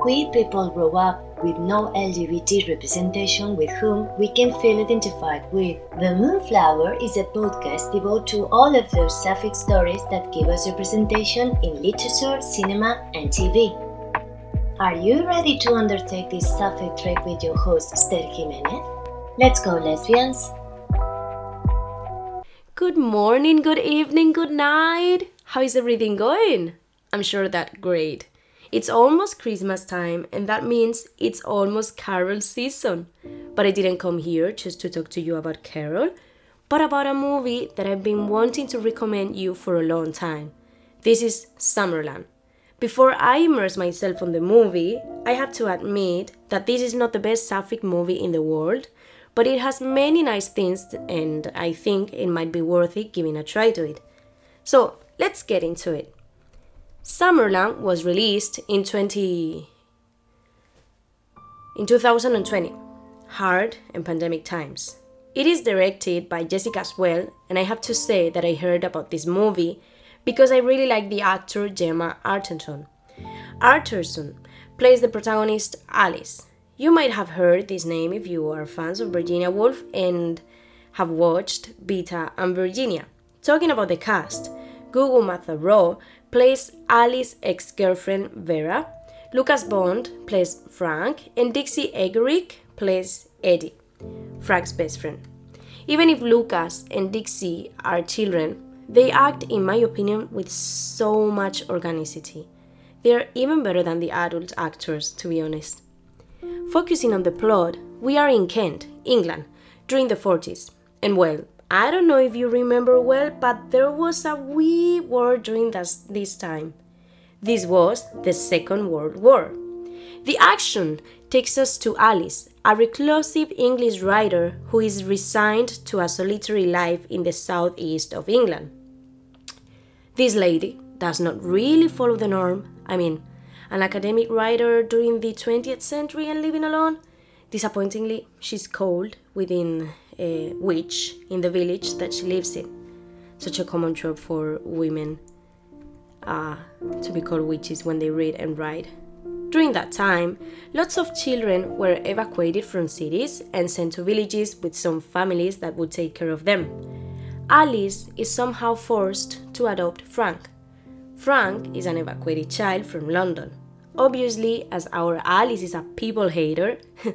queer people grow up with no LGBT representation with whom we can feel identified with. The Moonflower is a podcast devoted to all of those sapphic stories that give us representation in literature, cinema, and TV. Are you ready to undertake this sapphic trek with your host, Esther Jimenez? Let's go, lesbians! Good morning, good evening, good night. How is everything going? I'm sure that great. It's almost Christmas time, and that means it's almost Carol season. But I didn't come here just to talk to you about Carol, but about a movie that I've been wanting to recommend you for a long time. This is Summerland. Before I immerse myself on the movie, I have to admit that this is not the best sapphic movie in the world, but it has many nice things and I think it might be worth it giving a try to it. So let's get into it. Summerland was released in 20 in 2020, hard and pandemic times. It is directed by Jessica Swale, and I have to say that I heard about this movie because I really like the actor Gemma Arterton. Arterton plays the protagonist Alice. You might have heard this name if you are fans of Virginia Woolf and have watched Vita and Virginia. Talking about the cast, Gugu Mbatha-Raw plays Alice's ex girlfriend Vera, Lucas Bond plays Frank, and Dixie Egerickx plays Eddie, Frank's best friend. Even if Lucas and Dixie are children, they act, in my opinion, with so much organicity. They are even better than the adult actors, to be honest. Focusing on the plot, we are in Kent, England, during the 40s, and well, I don't know if you remember well, but there was a wee war during this, this time. This was the Second World War. The action takes us to Alice, a reclusive English writer who is resigned to a solitary life in the southeast of England. This lady does not really follow the norm. I mean, an academic writer during the 20th century and living alone? Disappointingly, she's cold within a witch in the village that she lives in. Such a common trope for women uh, to be called witches when they read and write. During that time, lots of children were evacuated from cities and sent to villages with some families that would take care of them. Alice is somehow forced to adopt Frank. Frank is an evacuated child from London. Obviously, as our Alice is a people hater,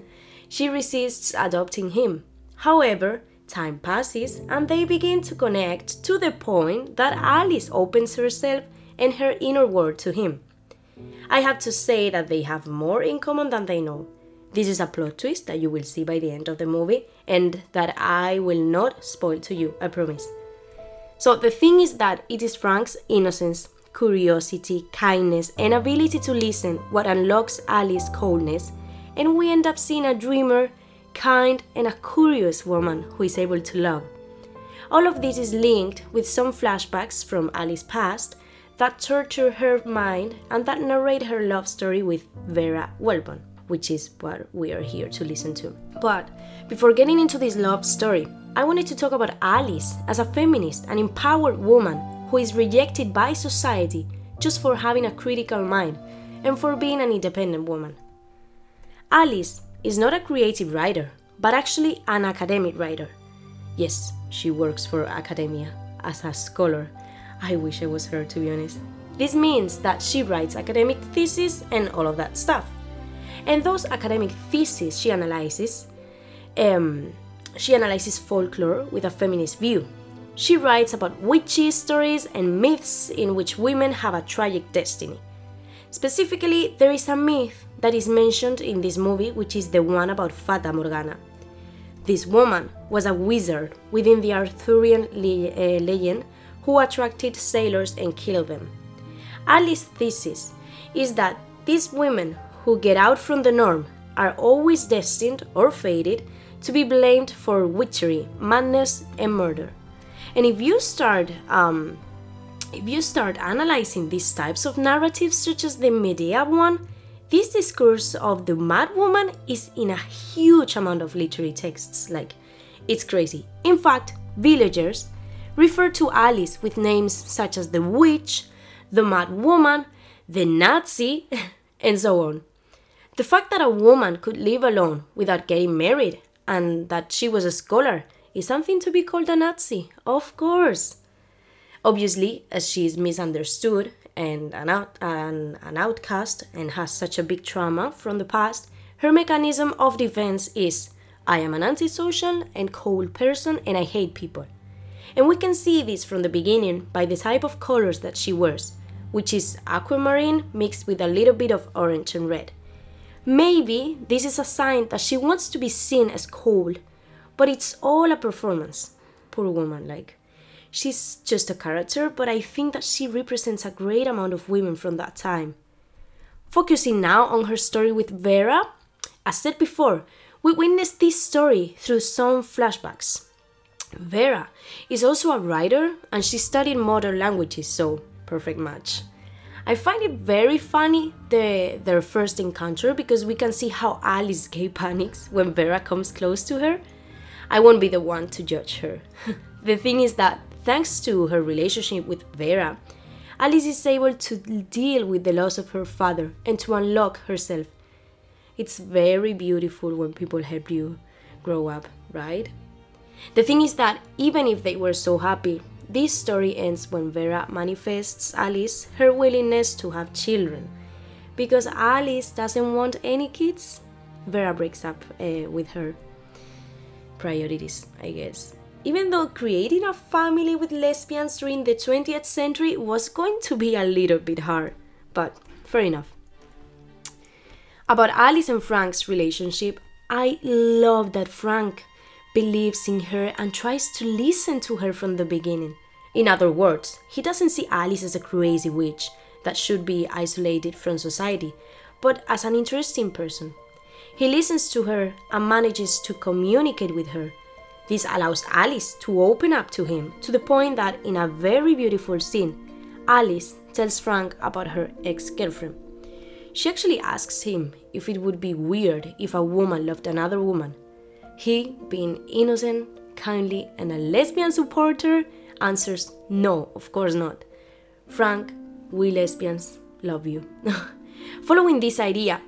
she resists adopting him. However, time passes and they begin to connect to the point that Alice opens herself and her inner world to him. I have to say that they have more in common than they know. This is a plot twist that you will see by the end of the movie and that I will not spoil to you, I promise. So, the thing is that it is Frank's innocence, curiosity, kindness, and ability to listen what unlocks Alice's coldness, and we end up seeing a dreamer kind, and a curious woman who is able to love. All of this is linked with some flashbacks from Alice's past that torture her mind and that narrate her love story with Vera Wellborn, which is what we are here to listen to. But before getting into this love story, I wanted to talk about Alice as a feminist and empowered woman who is rejected by society just for having a critical mind and for being an independent woman. Alice is not a creative writer, but actually an academic writer. Yes, she works for academia as a scholar. I wish I was her, to be honest. This means that she writes academic theses and all of that stuff. And those academic theses she analyzes, um, she analyzes folklore with a feminist view. She writes about witches stories and myths in which women have a tragic destiny. Specifically, there is a myth that is mentioned in this movie, which is the one about Fata Morgana. This woman was a wizard within the Arthurian le- uh, legend who attracted sailors and killed them. Alice's thesis is that these women who get out from the norm are always destined or fated to be blamed for witchery, madness, and murder. And if you start um, if you start analyzing these types of narratives, such as the Medea one, this discourse of the mad woman is in a huge amount of literary texts. Like, it's crazy. In fact, villagers refer to Alice with names such as the witch, the mad woman, the Nazi, and so on. The fact that a woman could live alone without getting married and that she was a scholar is something to be called a Nazi, of course. Obviously, as she is misunderstood and an, out, an, an outcast and has such a big trauma from the past, her mechanism of defense is I am an antisocial and cold person and I hate people. And we can see this from the beginning by the type of colors that she wears, which is aquamarine mixed with a little bit of orange and red. Maybe this is a sign that she wants to be seen as cold, but it's all a performance. Poor woman, like. She's just a character, but I think that she represents a great amount of women from that time. Focusing now on her story with Vera, as said before, we witnessed this story through some flashbacks. Vera is also a writer and she studied modern languages, so perfect match. I find it very funny the, their first encounter because we can see how Alice gay panics when Vera comes close to her. I won't be the one to judge her. the thing is that thanks to her relationship with Vera, Alice is able to deal with the loss of her father and to unlock herself. It's very beautiful when people help you grow up, right? The thing is that even if they were so happy, this story ends when Vera manifests Alice her willingness to have children. Because Alice doesn't want any kids, Vera breaks up uh, with her priorities, I guess. Even though creating a family with lesbians during the 20th century was going to be a little bit hard, but fair enough. About Alice and Frank's relationship, I love that Frank believes in her and tries to listen to her from the beginning. In other words, he doesn't see Alice as a crazy witch that should be isolated from society, but as an interesting person. He listens to her and manages to communicate with her. This allows Alice to open up to him to the point that, in a very beautiful scene, Alice tells Frank about her ex girlfriend. She actually asks him if it would be weird if a woman loved another woman, he, being innocent, kindly, and a lesbian supporter, answers no, of course not. Frank, we lesbians love you. Following this idea,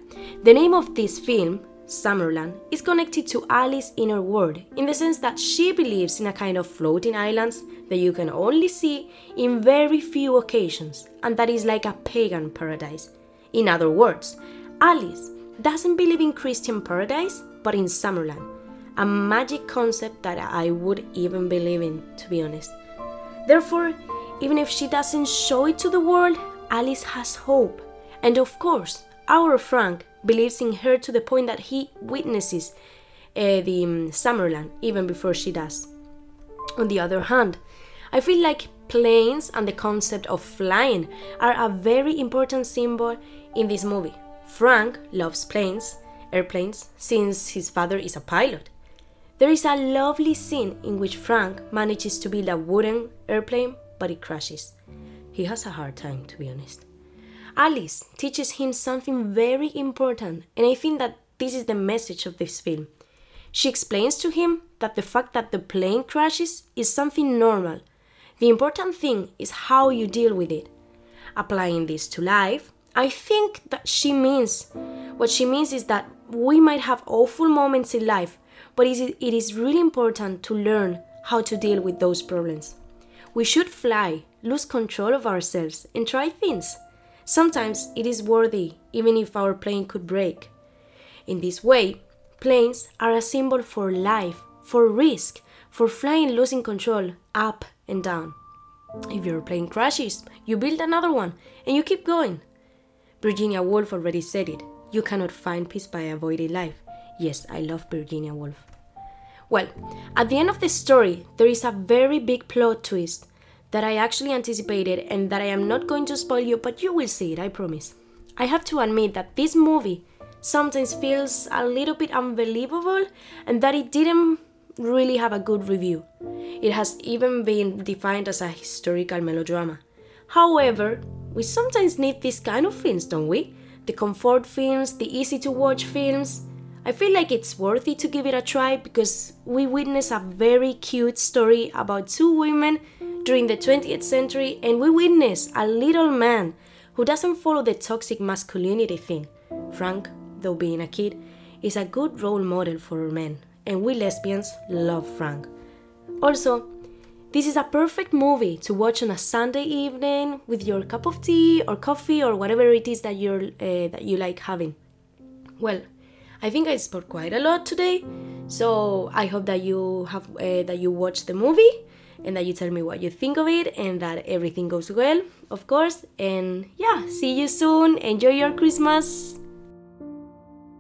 the name of this film, Summerland, is connected to Alice's inner world in the sense that she believes in a kind of floating islands that you can only see in very few occasions, and that is like a pagan paradise. In other words, Alice doesn't believe in Christian paradise, but in Summerland a magic concept that I would even believe in, to be honest. Therefore, even if she doesn't show it to the world, Alice has hope. And of course, our Frank believes in her to the point that he witnesses uh, the um, Summerland even before she does. On the other hand, I feel like planes and the concept of flying are a very important symbol in this movie. Frank loves planes, airplanes, since his father is a pilot. There is a lovely scene in which Frank manages to build a wooden airplane, but it crashes. He has a hard time, to be honest. Alice teaches him something very important, and I think that this is the message of this film. She explains to him that the fact that the plane crashes is something normal. The important thing is how you deal with it. Applying this to life, I think that she means what she means is that we might have awful moments in life, but it is really important to learn how to deal with those problems. We should fly, lose control of ourselves, and try things. Sometimes it is worthy, even if our plane could break. In this way, planes are a symbol for life, for risk, for flying losing control up and down. If your plane crashes, you build another one and you keep going. Virginia Woolf already said it you cannot find peace by avoiding life. Yes, I love Virginia Woolf. Well, at the end of the story, there is a very big plot twist that I actually anticipated and that I am not going to spoil you, but you will see it, I promise. I have to admit that this movie sometimes feels a little bit unbelievable and that it didn't really have a good review. It has even been defined as a historical melodrama. However, we sometimes need these kind of films, don't we? The comfort films, the easy to watch films, I feel like it's worthy to give it a try because we witness a very cute story about two women during the 20th century and we witness a little man who doesn't follow the toxic masculinity thing. Frank though being a kid, is a good role model for men, and we lesbians love Frank. Also, this is a perfect movie to watch on a Sunday evening with your cup of tea or coffee or whatever it is that you're uh, that you like having. Well, I think I spoke quite a lot today, so I hope that you have uh, that you watch the movie and that you tell me what you think of it and that everything goes well, of course. And yeah, see you soon. Enjoy your Christmas.